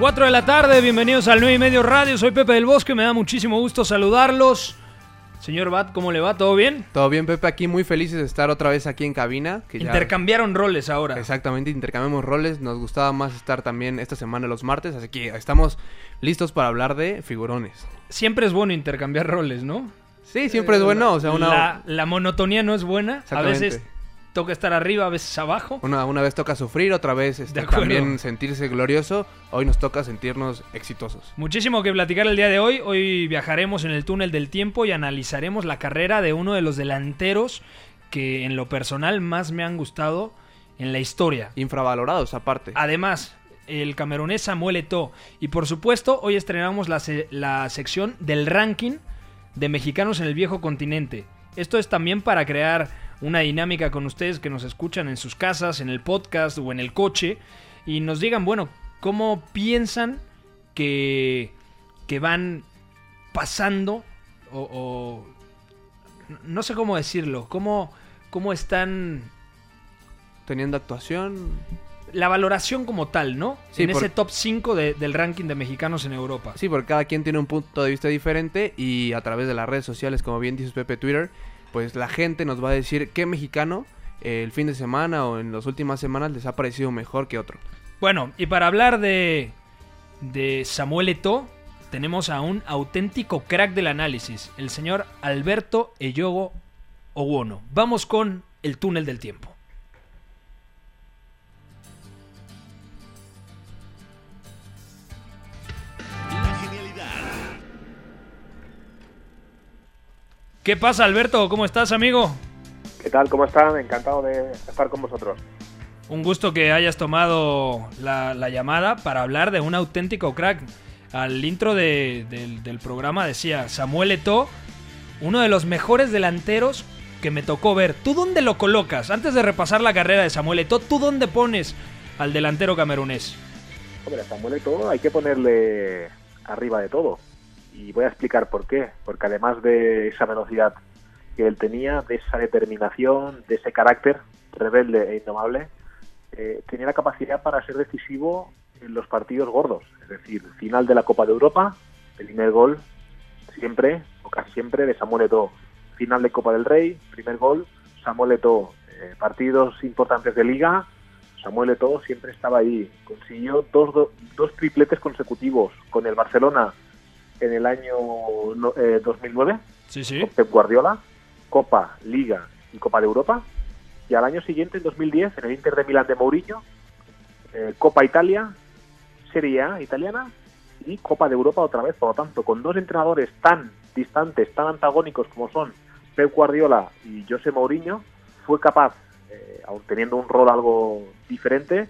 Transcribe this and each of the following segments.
Cuatro de la tarde, bienvenidos al 9 y medio radio. Soy Pepe del Bosque, me da muchísimo gusto saludarlos. Señor Bat, ¿cómo le va? ¿Todo bien? Todo bien, Pepe, aquí muy felices de estar otra vez aquí en cabina. Que ya- Intercambiaron roles ahora. Exactamente, intercambiamos roles. Nos gustaba más estar también esta semana los martes, así que estamos listos para hablar de figurones. Siempre es bueno intercambiar roles, ¿no? Sí, siempre es bueno, o sea, una, la, la monotonía no es buena. A veces toca estar arriba, a veces abajo. una, una vez toca sufrir, otra vez este, también sentirse glorioso. Hoy nos toca sentirnos exitosos. Muchísimo que platicar el día de hoy. Hoy viajaremos en el túnel del tiempo y analizaremos la carrera de uno de los delanteros que en lo personal más me han gustado en la historia. Infravalorados aparte. Además, el camerunés Samuel Eto'o. Y por supuesto, hoy estrenamos la, se- la sección del ranking de mexicanos en el viejo continente. Esto es también para crear una dinámica con ustedes que nos escuchan en sus casas, en el podcast o en el coche y nos digan, bueno, cómo piensan que, que van pasando o, o- no sé cómo decirlo, cómo, cómo están Teniendo actuación. la valoración como tal, ¿no? Sí, en por- ese top 5 de- del ranking de mexicanos en Europa. Sí, porque cada quien tiene un punto de vista diferente y a través de las redes sociales, como bien dices Pepe Twitter, pues la gente nos va a decir qué mexicano eh, el fin de semana o en las últimas semanas les ha parecido mejor que otro. Bueno, y para hablar de, de Samuel Eto'o, tenemos a un auténtico crack del análisis, el señor Alberto Eyogo Owono. Vamos con el túnel del tiempo. ¿Qué pasa, Alberto? ¿Cómo estás, amigo? ¿Qué tal? ¿Cómo están? Encantado de estar con vosotros. Un gusto que hayas tomado la, la llamada para hablar de un auténtico crack. Al intro de- del, del programa decía Samuel Eto'o, uno de los mejores delanteros que me tocó ver. ¿Tú dónde lo colocas? Antes de repasar la carrera de Samuel Eto'o, ¿tú dónde pones al delantero camerunés? Hombre, a Samuel Eto'o hay que ponerle arriba de todo. Y voy a explicar por qué. Porque además de esa velocidad que él tenía, de esa determinación, de ese carácter rebelde e indomable, eh, tenía la capacidad para ser decisivo en los partidos gordos. Es decir, final de la Copa de Europa, el primer gol, siempre, o casi siempre, de Samuel Eto'o. Final de Copa del Rey, primer gol, Samuel Eto'o. Eh, partidos importantes de Liga, Samuel Eto'o siempre estaba ahí. Consiguió dos, do- dos tripletes consecutivos con el Barcelona en el año eh, 2009, Sí, sí. con Pep Guardiola, Copa, Liga y Copa de Europa. Y al año siguiente, en 2010, en el Inter de Milán de Mourinho, eh, Copa Italia, Serie A italiana y Copa de Europa otra vez. Por lo tanto, con dos entrenadores tan distantes, tan antagónicos como son Pep Guardiola y José Mourinho, fue capaz, eh, aun teniendo un rol algo diferente,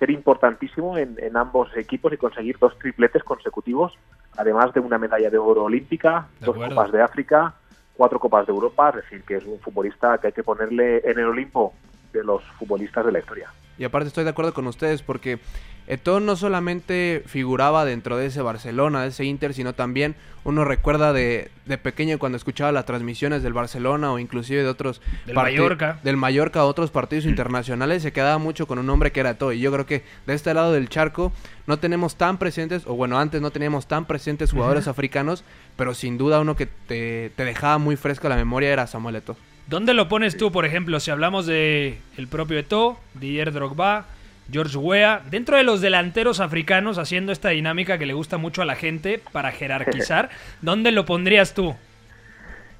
ser importantísimo en, en ambos equipos y conseguir dos tripletes consecutivos, además de una medalla de oro olímpica, De dos copas de África, cuatro copas de Europa, es decir, que es un futbolista que hay que ponerle en el Olimpo de los futbolistas de la historia. Y aparte estoy de acuerdo con ustedes porque Eto'o no solamente figuraba dentro de ese Barcelona, de ese Inter, sino también uno recuerda de, de pequeño cuando escuchaba las transmisiones del Barcelona o inclusive de otros Del Mallorca. del Mallorca, otros partidos internacionales, se quedaba mucho con un nombre que era Eto'o. Y yo creo que de este lado del charco no tenemos tan presentes, o bueno, antes no teníamos tan presentes jugadores africanos, pero sin duda uno que te, te dejaba muy fresco la memoria era Samuel Eto'o. ¿Dónde lo pones tú, por ejemplo, si hablamos de el propio Eto'o, Didier Drogba, George Weah, dentro de los delanteros africanos haciendo esta dinámica que le gusta mucho a la gente para jerarquizar, ¿dónde lo pondrías tú?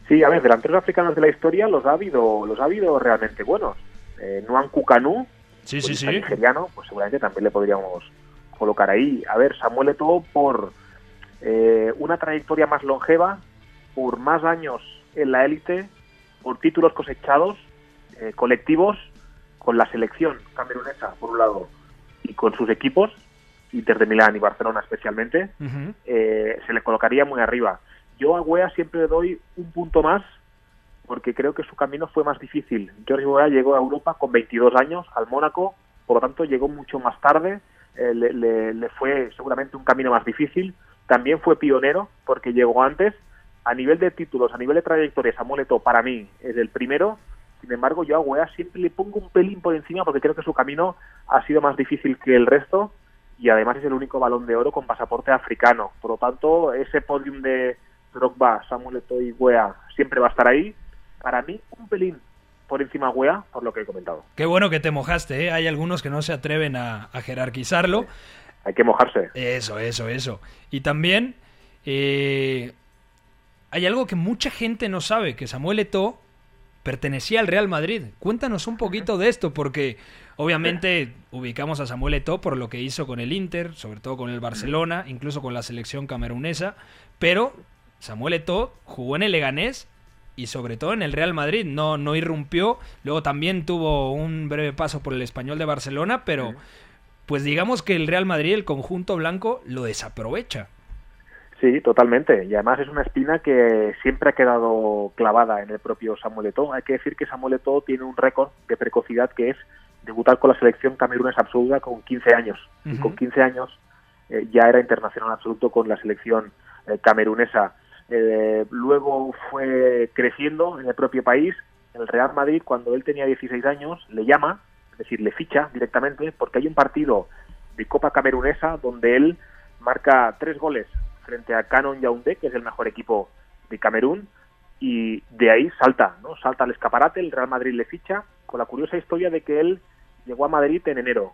Sí, a ver, delanteros africanos de la historia los ha habido, los ha habido realmente buenos. Eh, Nuan Kukanu, Sí, sí, nigeriano, pues seguramente también le podríamos colocar ahí. A ver, Samuel Eto'o por eh, una trayectoria más longeva, por más años en la élite, por títulos cosechados, eh, colectivos con la selección camerunesa, por un lado, y con sus equipos, Inter de Milán y Barcelona especialmente, eh, se le colocaría muy arriba. Yo a Wea siempre le doy un punto más porque creo que su camino fue más difícil. George Weah llegó a Europa con 22 años, al Mónaco, por lo tanto llegó mucho más tarde, eh, le, le- le fue seguramente un camino más difícil. También fue pionero porque llegó antes. A nivel de títulos, a nivel de trayectoria, Samuel Eto'o para mí es el primero. Sin embargo, yo a Weah siempre le pongo un pelín por encima porque creo que su camino ha sido más difícil que el resto y además es el único balón de oro con pasaporte africano. Por lo tanto, ese podium de Drogba, Samuel Eto'o y Weah siempre va a estar ahí. Para mí, un pelín por encima de Weah, por lo que he comentado. Qué bueno que te mojaste, ¿eh? Hay algunos que no se atreven a, a jerarquizarlo. Hay que mojarse. Eso, eso, eso. Y también eh, hay algo que mucha gente no sabe, que Samuel Eto'o pertenecía al Real Madrid. Cuéntanos un poquito de esto, porque obviamente ubicamos a Samuel Eto'o por lo que hizo con el Inter, sobre todo con el Barcelona, incluso con la selección camerunesa, pero Samuel Eto'o jugó en el Leganés y sobre todo en el Real Madrid, no, no irrumpió, luego también tuvo un breve paso por el Español de Barcelona, pero pues digamos que el Real Madrid, el conjunto blanco, lo desaprovecha. Sí, totalmente. Y además es una espina que siempre ha quedado clavada en el propio Samuel Eto'o. Hay que decir que Samuel Eto'o tiene un récord de precocidad que es debutar con la selección camerunesa absoluta con 15 años. Y con 15 años eh, ya era internacional absoluto con la selección eh, camerunesa. Eh, luego fue creciendo en el propio país. El Real Madrid, cuando él tenía 16 años, le llama, es decir, le ficha directamente, porque hay un partido de Copa Camerunesa donde él marca tres goles frente a Canon Yaoundé, que es el mejor equipo de Camerún, y de ahí salta, ¿no? Salta al escaparate, el Real Madrid le ficha, con la curiosa historia de que él llegó a Madrid en enero.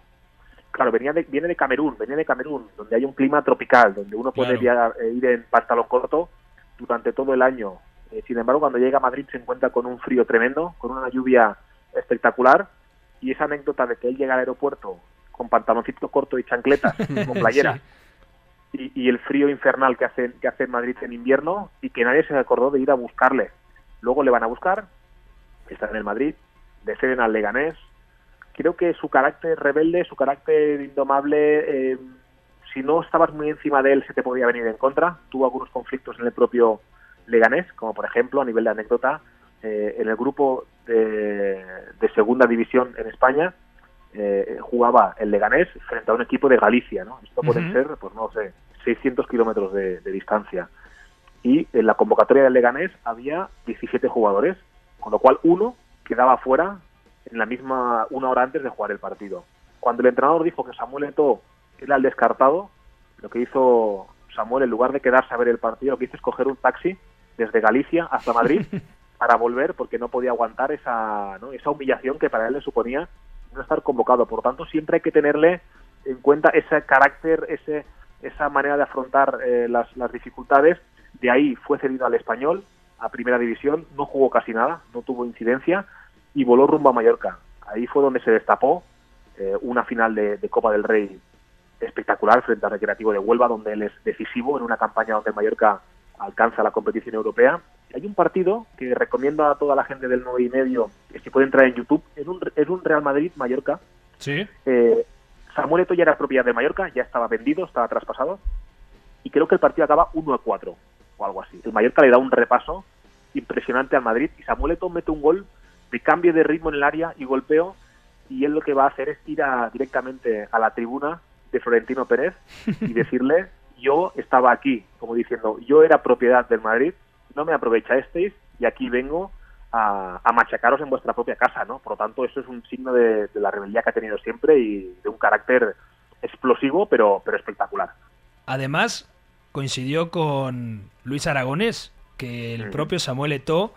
Claro, venía de, viene de Camerún, venía de Camerún, donde hay un clima tropical, donde uno puede Claro. via- eh, ir en pantalón corto durante todo el año. Eh, sin embargo, cuando llega a Madrid se encuentra con un frío tremendo, con una lluvia espectacular, y esa anécdota de que él llega al aeropuerto con pantaloncito corto y chancletas, con playera, Sí. Y, y el frío infernal que hace, que hace Madrid en invierno y que nadie se acordó de ir a buscarle. Luego le van a buscar, está en el Madrid, le ceden al Leganés. Creo que su carácter rebelde, su carácter indomable, eh, si no estabas muy encima de él se te podía venir en contra. Tuvo algunos conflictos en el propio Leganés, como por ejemplo, a nivel de anécdota, eh, en el grupo de, de segunda división en España, eh, jugaba el Leganés frente a un equipo de Galicia, ¿no? Esto puede ser, pues no sé, 600 kilómetros de, de distancia. Y en la convocatoria del Leganés había 17 jugadores, con lo cual uno quedaba fuera en la misma una hora antes de jugar el partido. Cuando el entrenador dijo que Samuel Eto'o era el descartado, lo que hizo Samuel, en lugar de quedarse a ver el partido, lo que hizo es coger un taxi desde Galicia hasta Madrid para volver porque no podía aguantar esa, ¿no? esa humillación que para él le suponía no estar convocado. Por lo tanto, siempre hay que tenerle en cuenta ese carácter, ese, esa manera de afrontar eh, las, las dificultades. De ahí fue cedido al español, a primera división, no jugó casi nada, no tuvo incidencia y voló rumbo a Mallorca. Ahí fue donde se destapó eh, una final de, de Copa del Rey espectacular frente al Recreativo de Huelva, donde él es decisivo en una campaña donde Mallorca alcanza la competición europea. Hay un partido que recomiendo a toda la gente del 9 y medio que si puede entrar en YouTube, es un, es un Real Madrid-Mallorca. Sí. Eh, Samuel ya era propiedad del Mallorca, ya estaba vendido, estaba traspasado, y creo que el partido acaba 1 a 4 o algo así. El Mallorca le da un repaso impresionante al Madrid y Samuel mete un gol de cambio de ritmo en el área y golpeo y él lo que va a hacer es ir a- directamente a la tribuna de Florentino Pérez y decirle yo estaba aquí, como diciendo yo era propiedad del Madrid, no me aprovechasteis y aquí vengo a, a machacaros en vuestra propia casa, ¿no? Por lo tanto, eso es un signo de, de la rebeldía que ha tenido siempre y de un carácter explosivo, pero, pero espectacular. Además, coincidió con Luis Aragonés, que el propio Samuel Eto'o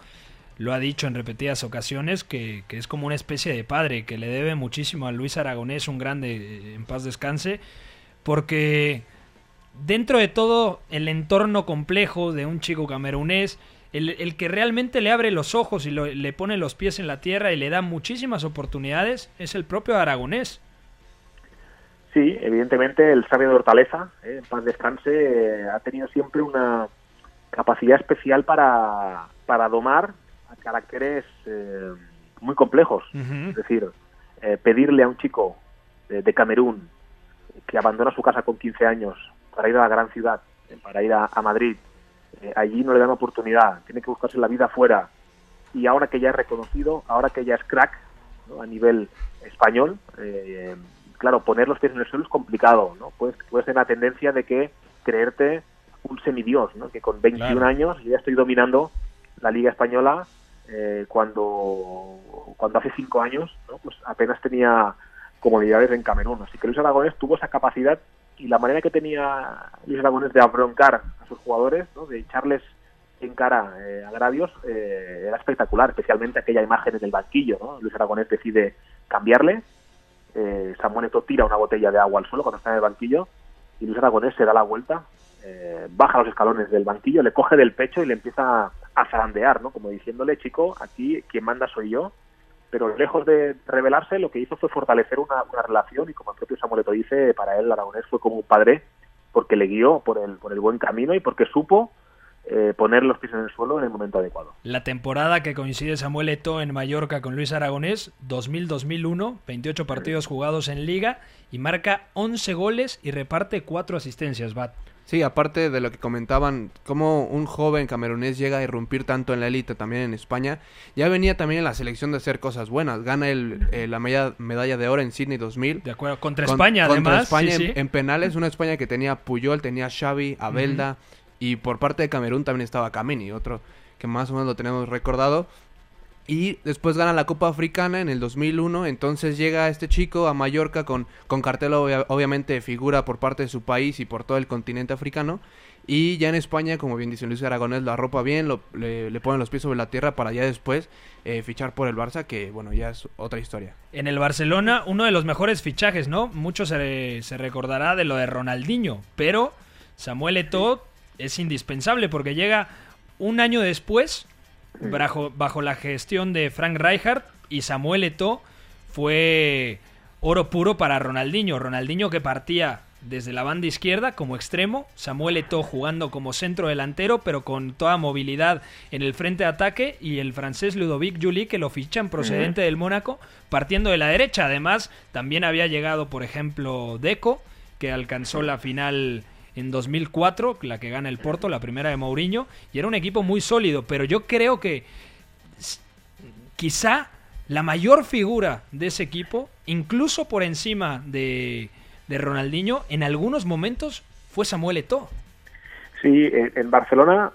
lo ha dicho en repetidas ocasiones, que, que es como una especie de padre, que le debe muchísimo a Luis Aragonés, un grande, eh, en paz descanse, porque dentro de todo el entorno complejo de un chico camerunés, el, el que realmente le abre los ojos y lo- le pone los pies en la tierra y le da muchísimas oportunidades es el propio Aragonés. Sí, evidentemente el sabio de Hortaleza, eh, en paz descanse, eh, ha tenido siempre una capacidad especial para, para domar a caracteres eh, muy complejos. Es decir, pedirle a un chico de, Camerún que abandona su casa con 15 años para ir a la gran ciudad, para ir a, a Madrid, eh, allí no le dan oportunidad, tiene que buscarse la vida fuera. Y ahora que ya es reconocido, ahora que ya es crack ¿no? a nivel español, eh, claro, poner los pies en el suelo es complicado. ¿no? Puedes, puedes tener la tendencia de que creerte un semidios, ¿no? que con 21 Claro. años yo ya estoy dominando la Liga Española eh, cuando, cuando hace cinco años ¿no? pues apenas tenía comodidades en Camerún. Así que Luis Aragonés tuvo esa capacidad y la manera que tenía Luis Aragonés de abroncar a sus jugadores, ¿no? de echarles en cara eh, agravios, eh, era espectacular, especialmente aquella imagen en el banquillo. ¿no? Luis Aragonés decide cambiarle, eh, tira una botella de agua al suelo cuando está en el banquillo y Luis Aragonés se da la vuelta, eh, baja los escalones del banquillo, le coge del pecho y le empieza a zarandear, ¿no? Como diciéndole, chico, aquí quien manda soy yo. Pero lejos de rebelarse, lo que hizo fue fortalecer una, relación y como el propio Samuel Eto'o dice, para él Aragonés fue como un padre porque le guió por el, por el buen camino y porque supo eh, poner los pies en el suelo en el momento adecuado. La temporada que coincide Samuel Eto'o en Mallorca con Luis Aragonés, 2000-2001, 28 partidos jugados en liga y marca 11 goles y reparte 4 asistencias, Bat. Sí, aparte de lo que comentaban, cómo un joven camerunés llega a irrumpir tanto en la élite también en España, ya venía también en la selección de hacer cosas buenas. Gana el, eh, la medalla, medalla de oro en Sydney 2000. De acuerdo, contra Con- España contra además. España sí, en, sí. en penales, una España que tenía Puyol, tenía Xavi, Abelda y por parte de Camerún también estaba Kameni, otro que más o menos lo tenemos recordado. Y después gana la Copa Africana en el 2001, entonces llega este chico a Mallorca con, con cartel obvia- obviamente de figura por parte de su país y por todo el continente africano. Y ya en España, como bien dice Luis Aragonés, la ropa bien, lo- le, ponen los pies sobre la tierra para ya después eh, fichar por el Barça, que bueno, ya es otra historia. En el Barcelona, uno de los mejores fichajes, ¿no? Mucho se, se recordará de lo de Ronaldinho, pero Samuel Eto'o es indispensable porque llega un año después, bajo, bajo la gestión de Frank Rijkaard, y Samuel Eto'o fue oro puro para Ronaldinho. Ronaldinho que partía desde la banda izquierda como extremo, Samuel Eto'o jugando como centro delantero, pero con toda movilidad en el frente de ataque, y el francés Ludovic Juli que lo fichan procedente del Mónaco, partiendo de la derecha. Además, también había llegado, por ejemplo, Deco, que alcanzó la final en 2004, la que gana el Porto, la primera de Mourinho, y era un equipo muy sólido, pero yo creo que quizá la mayor figura de ese equipo, incluso por encima de, Ronaldinho, en algunos momentos fue Samuel Eto'o. Sí, en, en Barcelona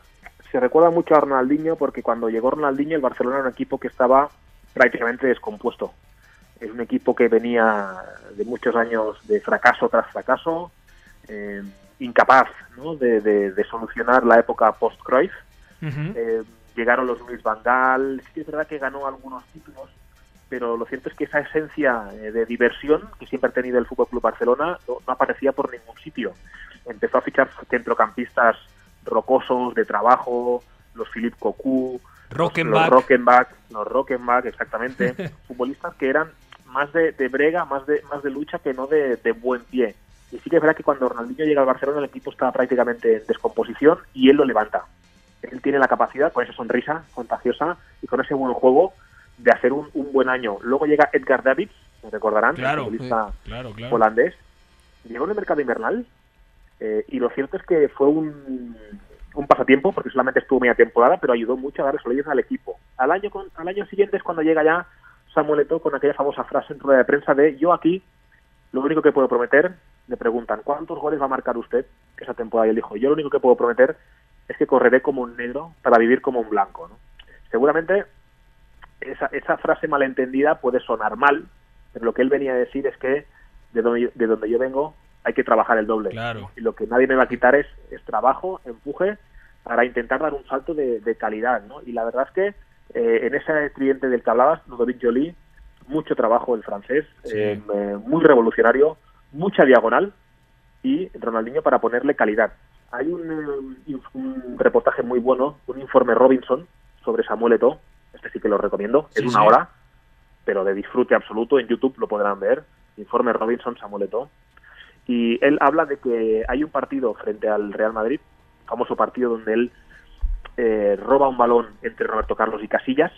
se recuerda mucho a Ronaldinho porque cuando llegó Ronaldinho el Barcelona era un equipo que estaba prácticamente descompuesto. Es un equipo que venía de muchos años de fracaso tras fracaso, eh, incapaz ¿no? de, de- de solucionar la época post-Cruyff. Ujú. Eh, llegaron los Luis Van Gaal, sí que es verdad que ganó algunos títulos, pero lo cierto es que esa esencia eh, de diversión que siempre ha tenido el Fútbol Club Barcelona no, no aparecía por ningún sitio. Empezó a fichar centrocampistas rocosos de trabajo, los Philippe Cocu, los- Rockenbach. los Rockenbach, los Rockenbach, exactamente, futbolistas que eran más de, de brega, más de más de lucha que no de, de buen pie. Y sí que es verdad que cuando Ronaldinho llega al Barcelona el equipo está prácticamente en descomposición y él lo levanta. Él tiene la capacidad, con esa sonrisa contagiosa y con ese buen juego, de hacer un, un buen año. Luego llega Edgar Davids, me recordarán, Claro, el futbolista Claro, claro. holandés. Llegó en el mercado invernal eh, y lo cierto es que fue un, un pasatiempo porque solamente estuvo media temporada, pero ayudó mucho a darle solidez al equipo. Al año, con- al año siguiente es cuando llega ya Samuel Eto'o con aquella famosa frase en rueda de prensa de yo aquí lo único que puedo prometer, le preguntan ¿cuántos goles va a marcar usted esa temporada? Y él dijo yo lo único que puedo prometer es que correré como un negro para vivir como un blanco. ¿no? Seguramente esa, esa frase malentendida puede sonar mal, pero lo que él venía a decir es que de donde, de donde yo vengo hay que trabajar el doble. Claro. Y lo que nadie me va a quitar es, es trabajo, empuje, para intentar dar un salto de, de calidad. ¿no? Y la verdad es que eh, en ese cliente del que hablabas, Ludovic Joly, mucho trabajo el francés, Sí. eh, muy revolucionario, mucha diagonal y Ronaldinho para ponerle calidad. Hay un, eh, un reportaje muy bueno, un informe Robinson sobre Samuel Eto'o, este sí que lo recomiendo, Sí, es una sí. hora, pero de disfrute absoluto, en YouTube lo podrán ver, informe Robinson Samuel Eto'o, y él habla de que hay un partido frente al Real Madrid, famoso partido donde él eh, roba un balón entre Roberto Carlos y Casillas,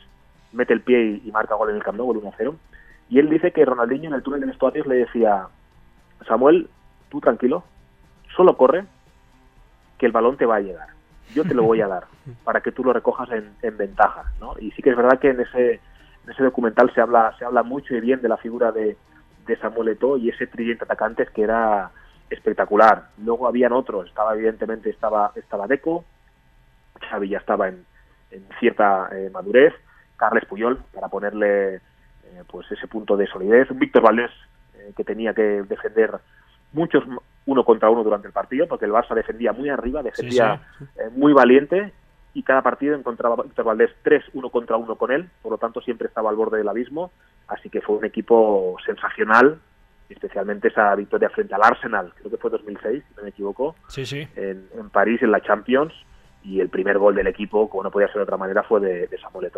mete el pie y, y marca gol en el Camp Nou, el 1-0. Y él dice que Ronaldinho en el túnel de vestuarios le decía, Samuel, tú tranquilo, solo corre, que el balón te va a llegar. Yo te lo voy a dar para que tú lo recojas en, en ventaja. ¿no? Y sí que es verdad que en ese, en ese documental se habla, se habla mucho y bien de la figura de, de Samuel Eto'o y ese tridente atacantes que era espectacular. Luego habían otros, estaba evidentemente estaba estaba Deco, Xavi ya estaba en, en cierta eh, madurez, Carles Puyol para ponerle eh, pues ese punto de solidez, Víctor Valdés eh, que tenía que defender muchos uno contra uno durante el partido porque el Barça defendía muy arriba, defendía eh, muy valiente y cada partido encontraba Víctor Valdés tres uno contra uno con él, por lo tanto siempre estaba al borde del abismo, así que fue un equipo sensacional, especialmente esa victoria frente al Arsenal, creo que fue 2006, si no me equivoco, Sí, sí. en, en París en la Champions y el primer gol del equipo, como no podía ser de otra manera, fue de, de Samuel.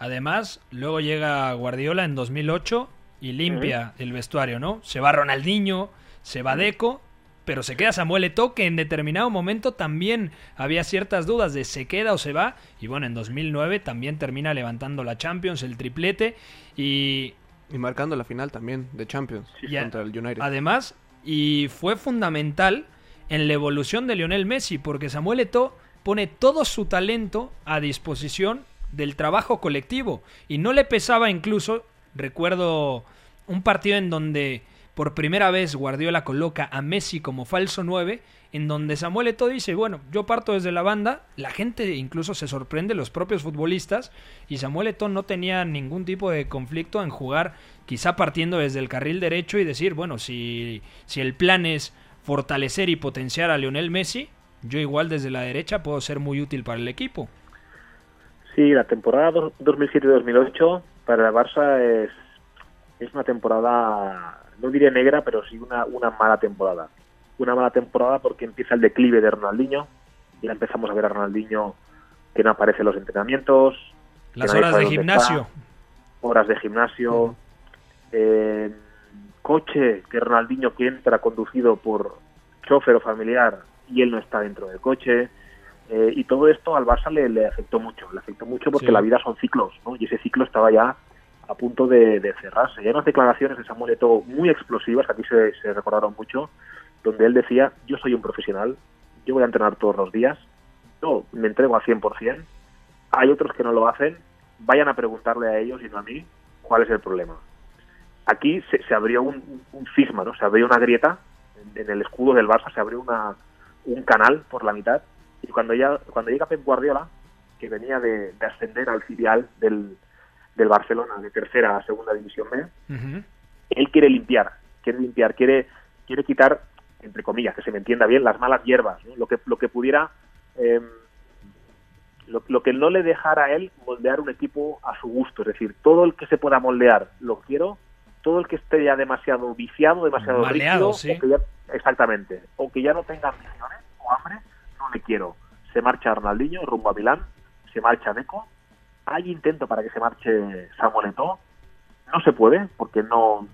Además, luego llega Guardiola en 2008 y limpia el vestuario, ¿no? Se va Ronaldinho, se va Deco, pero se queda Samuel Eto'o, que en determinado momento también había ciertas dudas de se queda o se va. Y bueno, en 2009 también termina levantando la Champions, el triplete. Y Y marcando la final también de Champions y contra el United. además, y fue fundamental en la evolución de Lionel Messi, porque Samuel Eto'o pone todo su talento a disposición del trabajo colectivo y no le pesaba incluso, recuerdo un partido en donde por primera vez Guardiola coloca a Messi como falso 9, en donde Samuel Eto'o dice, bueno, yo parto desde la banda, la gente incluso se sorprende, los propios futbolistas, y Samuel Eto'o no tenía ningún tipo de conflicto en jugar quizá partiendo desde el carril derecho y decir, bueno, si, si el plan es fortalecer y potenciar a Lionel Messi, yo igual desde la derecha puedo ser muy útil para el equipo. Sí, la temporada dos- 2007-2008 para el Barça es, es una temporada, no diré negra, pero sí una, una mala temporada. Una mala temporada porque empieza el declive de Ronaldinho. Ya empezamos a ver a Ronaldinho que no aparece en los entrenamientos. Las horas de gimnasio. está, horas de gimnasio. eh, coche que Ronaldinho que entra conducido por chofer o familiar y él no está dentro del coche. Eh, y todo esto al Barça le, le afectó mucho, le afectó mucho porque Sí. la vida son ciclos, ¿no? Y ese ciclo estaba ya a punto de, de cerrarse. Y hay unas declaraciones de Samuel Eto'o muy explosivas, que aquí se, se recordaron mucho, donde él decía, yo soy un profesional, yo voy a entrenar todos los días, yo me entrego al 100%, hay otros que no lo hacen, vayan a preguntarle a ellos y no a mí cuál es el problema. Aquí se, se abrió un, un cisma, ¿no? Se abrió una grieta en, en el escudo del Barça, se abrió una, un canal por la mitad y cuando ya cuando llega Pep Guardiola, que venía de, de ascender al filial del, del Barcelona de tercera a segunda división B, él quiere limpiar, quiere limpiar, quiere, quiere quitar, entre comillas, que se me entienda bien, las malas hierbas, ¿no? lo que lo que pudiera, eh, lo, lo que no le dejara a él moldear un equipo a su gusto, es decir, todo el que se pueda moldear lo quiero, todo el que esté ya demasiado viciado, demasiado Maleado, rígido, sí. o que ya, exactamente, o que ya no tenga ambiciones o hambre, no le quiero. Se marcha Ronaldinho rumbo a Milán, se marcha Deco, hay intento para que se marche Samuel Eto'o, no se puede porque no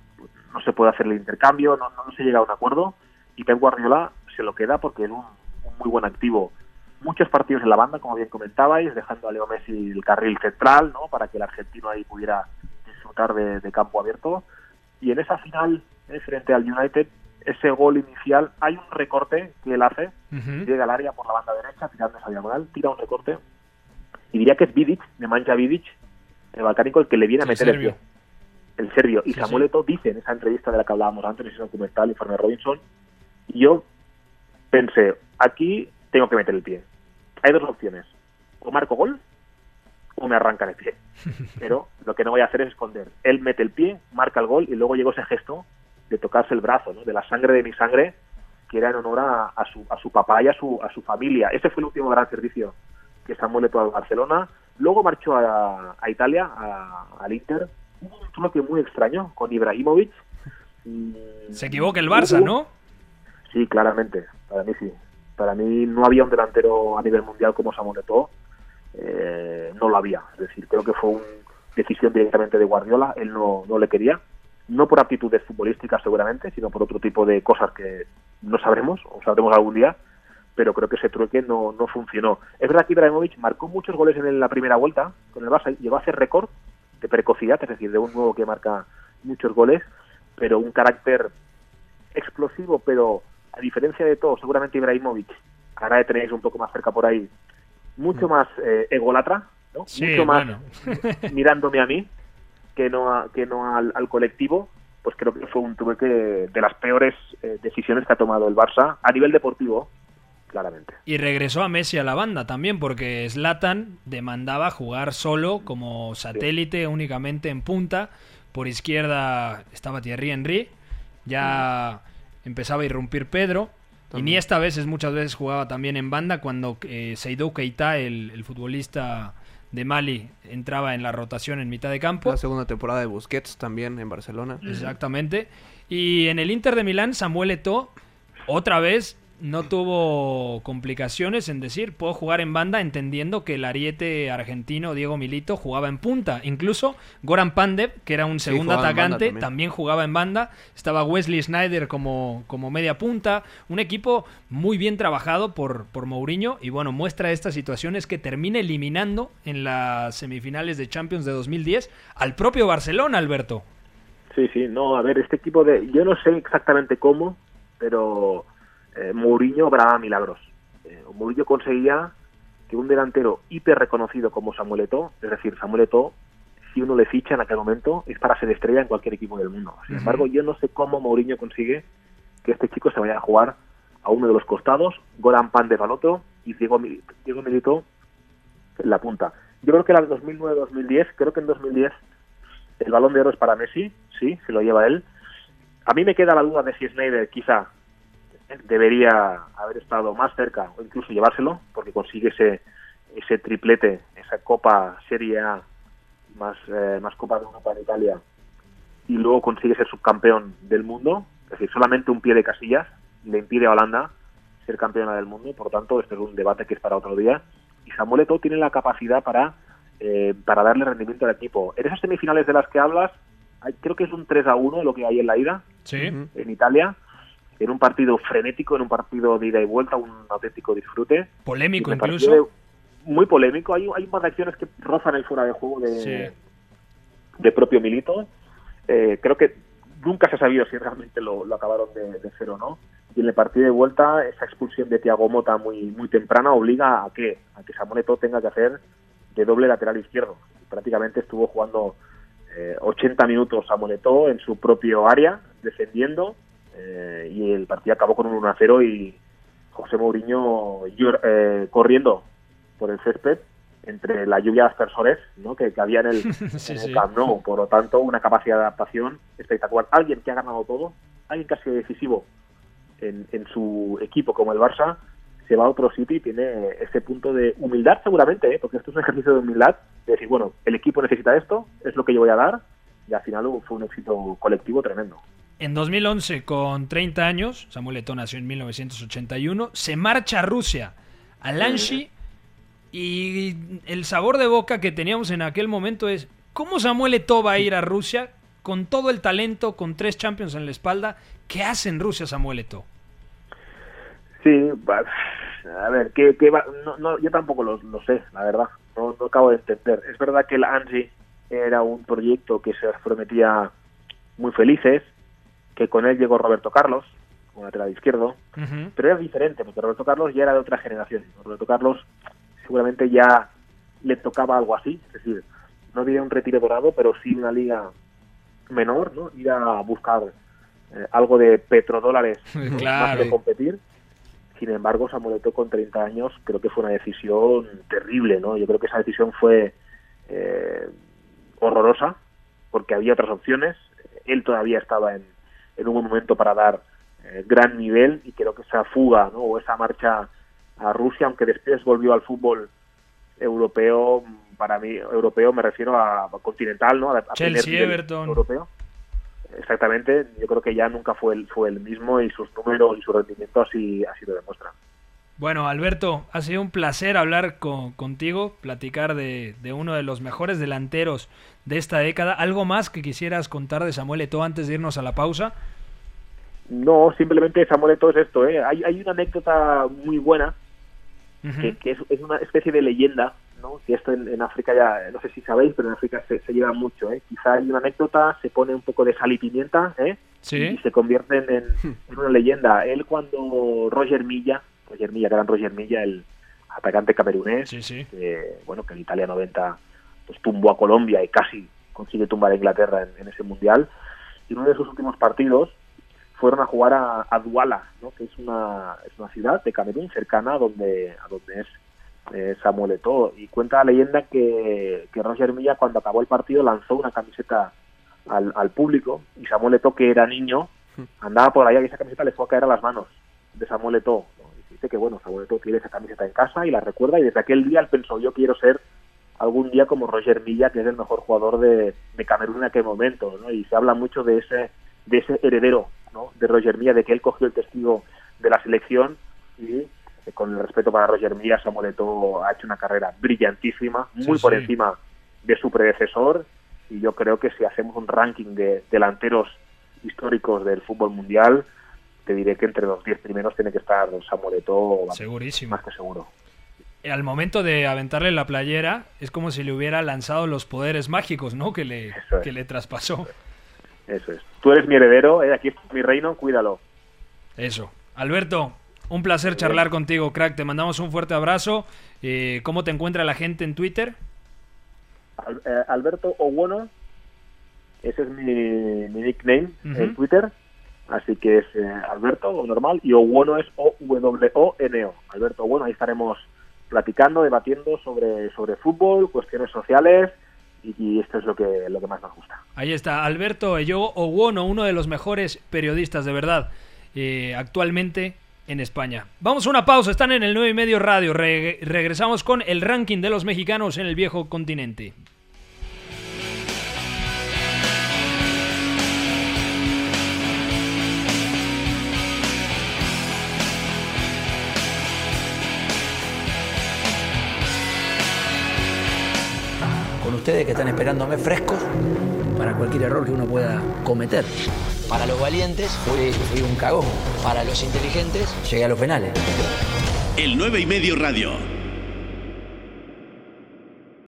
no se puede hacer el intercambio, no, se llega a un acuerdo y Pep Guardiola se lo queda porque es un, muy buen activo. Muchos partidos en la banda, como bien comentabais, dejando a Leo Messi el carril central, ¿no? Para que el argentino ahí pudiera disfrutar de, campo abierto. Y en esa final, frente al United, ese gol inicial, hay un recorte que él hace, llega al área por la banda derecha, tirando esa diagonal, tira un recorte, y diría que es Vidic, de Mancha Vidic, el balcánico, el que le viene a meter el serbio. pie el serbio. Y Sí, Samuel sí. Eto'o dice en esa entrevista de la que hablábamos antes, en ese documental, Informe Robinson, y yo pensé, aquí tengo que meter el pie. Hay dos opciones, o marco gol o me arrancan el pie. Pero lo que no voy a hacer es esconder. Él mete el pie, marca el gol y luego llegó ese gesto de tocarse el brazo, ¿no? de la sangre de mi sangre, que era en honor a, a su, a su papá y a su, a su familia. Ese fue el último gran servicio que Samuel Eto'o al Barcelona. Luego marchó a, a Italia, a- al Inter. Hubo un choque muy extraño con Ibrahimovic. Se equivoca el Barça, ¿no? Sí, claramente. Para mí sí. Para mí no había un delantero a nivel mundial como Samuel Eto'o. Eh, no lo había. Es decir, creo que fue una decisión directamente de Guardiola. Él no, no le quería. No por aptitudes futbolísticas seguramente, sino por otro tipo de cosas que no sabremos o sabremos algún día. Pero creo que ese trueque no, no funcionó. Es verdad que Ibrahimovic marcó muchos goles en la primera vuelta con el Barça. Llegó a hacer récord de precocidad, es decir, de un nuevo que marca muchos goles, pero un carácter explosivo, pero a diferencia de todo, seguramente Ibrahimovic, ahora tenéis un poco más cerca por ahí, mucho más eh, egolatra, ¿no? Sí, mucho más bueno. mirándome a mí que no a- que no al, al colectivo pues creo que fue un tuve que de las peores eh, decisiones que ha tomado el Barça a nivel deportivo claramente Y regresó a Messi a la banda también, porque Zlatan demandaba jugar solo como satélite, únicamente en punta. Por izquierda estaba Thierry Henry. Ya empezaba a irrumpir Pedro. Y esta veces muchas veces jugaba también en banda cuando eh, Seydou Keita, el, el futbolista de Mali, entraba en la rotación en mitad de campo. La segunda temporada de Busquets también en Barcelona. Exactamente. Y en el Inter de Milán, Samuel Eto'o, otra vez, no tuvo complicaciones en decir, puedo jugar en banda, entendiendo que el ariete argentino Diego Milito jugaba en punta. Incluso Goran Pandev, que era un segundo atacante, también. también. jugaba en banda. Estaba Wesley Snyder como, como media punta. Un equipo muy bien trabajado por, por Mourinho. Y bueno, muestra estas situaciones que termina eliminando en las semifinales de Champions de 2010 al propio Barcelona, Alberto. sí sí no a ver este equipo de yo no sé exactamente cómo pero eh, Mourinho obraba milagros eh, Mourinho conseguía que un delantero hiper reconocido como Samuel Eto'o es decir Samuel Eto'o si uno le ficha en aquel momento es para ser estrella en cualquier equipo del mundo sin embargo yo no sé cómo Mourinho consigue que este chico se vaya a jugar a uno de los costados, Goran Pandev al otro y Diego, Diego Milito en la punta. Yo creo que la 2009-2010, creo que en 2010 el balón de oro es para Messi, sí, se lo lleva él. A mí me queda la duda de si Snyder quizá debería haber estado más cerca o incluso llevárselo, porque consigue ese, ese triplete, esa Copa Serie A más, eh, más Copa de Europa en Italia y luego consigue ser subcampeón del mundo, es decir, solamente un pie de casillas le impide a Holanda ser campeona del mundo, por lo tanto, este es un debate que es para otro día. Y Samuel Eto'o tiene la capacidad para, eh, para darle rendimiento al equipo. En esas semifinales de las que hablas, hay- creo que es un 3 a 1 lo que hay en la ida Sí. En Italia, en un partido frenético, en un partido de ida y vuelta, un auténtico disfrute. Polémico incluso. Muy polémico, hay, hay de acciones que rozan el fuera de juego de, Sí. de propio Milito. Eh, creo que nunca se ha sabido si realmente lo, lo acabaron de, de cero o no. Y en el partido de vuelta, esa expulsión de Thiago Mota muy, muy temprana obliga a que, a que Samuel Eto'o tenga que hacer de doble lateral izquierdo. Prácticamente estuvo jugando eh, 80 minutos Samuel Eto'o en su propio área, defendiendo, eh, y el partido acabó con un 1 a 0 y José Mourinho eh, corriendo por el césped entre la lluvia de aspersores ¿no? que, que había en el, Sí, en el sí. Camp Nou. Por lo tanto, una capacidad de adaptación espectacular. Alguien que ha ganado todo, alguien que ha sido decisivo en, en su equipo como el Barça, se va a otro sitio y tiene ese punto de humildad seguramente, ¿eh? porque esto es un ejercicio de humildad, de decir, bueno, el equipo necesita esto, es lo que yo voy a dar, y al final fue un éxito colectivo tremendo. En 2011, con 30 años, Samuel Eto'o nació en 1981, se marcha a Rusia, a Lanchi, y el sabor de boca que teníamos en aquel momento es, ¿cómo Samuel Eto'o va a ir a Rusia con todo el talento, con tres Champions en la espalda? ¿Qué hace en Rusia Samuel Eto'o? Sí, a ver, ¿qué, qué va? No, yo tampoco lo, sé, la verdad, no, no acabo de entender. Es verdad que el ANSI era un proyecto que se prometía muy felices, que con él llegó Roberto Carlos, como lateral izquierdo, Ujú. pero era diferente, porque Roberto Carlos ya era de otra generación. Roberto Carlos seguramente ya le tocaba algo así, es decir, no diría un retiro dorado, pero sí una liga menor, ¿no? Ir a buscar eh, algo de petrodólares. Claro. más que competir. Sin embargo, Samuel Eto'o con 30 años creo que fue una decisión terrible, ¿no? Yo creo que esa decisión fue eh, horrorosa porque había otras opciones. Él todavía estaba en, en un buen momento para dar eh, gran nivel y creo que esa fuga, ¿no? O esa marcha a Rusia, aunque después volvió al fútbol europeo, para mí europeo me refiero a, a continental, ¿no? A, a Chelsea, Everton. europeo. Exactamente, yo creo que ya nunca fue el, fue el mismo y sus números y su rendimiento así, así lo demuestran. Bueno, Alberto, ha sido un placer hablar con- contigo, platicar de, de uno de los mejores delanteros de esta década. ¿Algo más que quisieras contar de Samuel Eto'o antes de irnos a la pausa? No, simplemente Samuel Eto'o es esto, ¿eh? Hay, hay una anécdota muy buena Ujú. que, que es, es una especie de leyenda ¿no? que esto en, en África ya, no sé si sabéis, pero en África se, se lleva mucho. ¿eh? Quizá hay una anécdota, se pone un poco de sal y pimienta ¿eh? Sí. y se convierten en, en una leyenda. Él cuando Roger Milla, Roger Milla, gran Roger Milla, el atacante camerunés, Sí, sí. que, bueno, que en Italia 90 pues tumbó a Colombia y casi consigue tumbar a Inglaterra en, en ese mundial. Y uno de sus últimos partidos fueron a jugar a, a Douala, ¿no? que es una, es una ciudad de Camerún cercana a donde, a donde es eh, Samuel Eto'o. Y cuenta la leyenda que, que Roger Milla cuando acabó el partido lanzó una camiseta al, al público y Samuel Eto'o, que era niño, andaba por allá y esa camiseta le fue a caer a las manos de Samuel Eto'o. Dice que bueno, Samuel Eto'o tiene esa camiseta en casa y la recuerda y desde aquel día él pensó yo quiero ser algún día como Roger Milla, que es el mejor jugador de, de Camerún en aquel momento, ¿no? Y se habla mucho de ese de ese heredero, ¿no? De Roger Milla, de que él cogió el testigo de la selección y eh, con el respeto para Roger Milla, Samuel Eto'o ha hecho una carrera brillantísima, muy Sí, por sí. encima de su predecesor y yo creo que si hacemos un ranking de delanteros históricos del fútbol mundial, te diré que entre los 10 primeros tiene que estar Samuel Eto'o, Segurísimo. más que seguro. Al momento de aventarle la playera, es como si le hubiera lanzado los poderes mágicos, ¿no? Que le, es. que le traspasó. Eso es. Tú eres mi heredero, ¿eh? aquí está mi reino, cuídalo. Eso. Alberto, un placer charlar contigo, crack. Te mandamos un fuerte abrazo. Eh, ¿Cómo te encuentra la gente en Twitter? Eh, Alberto Owono, ese es mi, mi nickname en Twitter, así que es eh, Alberto, o normal, y Owono es O-W-O-N-O. Alberto Owono, ahí estaremos platicando, debatiendo sobre, sobre fútbol, cuestiones sociales, y, esto es lo que, lo que más nos gusta. Ahí está, Alberto Ello Owono, uno de los mejores periodistas, de verdad, eh, actualmente en España. Vamos a una pausa, están en el 9 y medio radio. Re- regresamos con el ranking de los mexicanos en el viejo continente. Ustedes que están esperándome frescos para cualquier error que uno pueda cometer. Para los valientes fui, fui un cagón. Para los inteligentes llegué a los penales. El 9 y medio radio.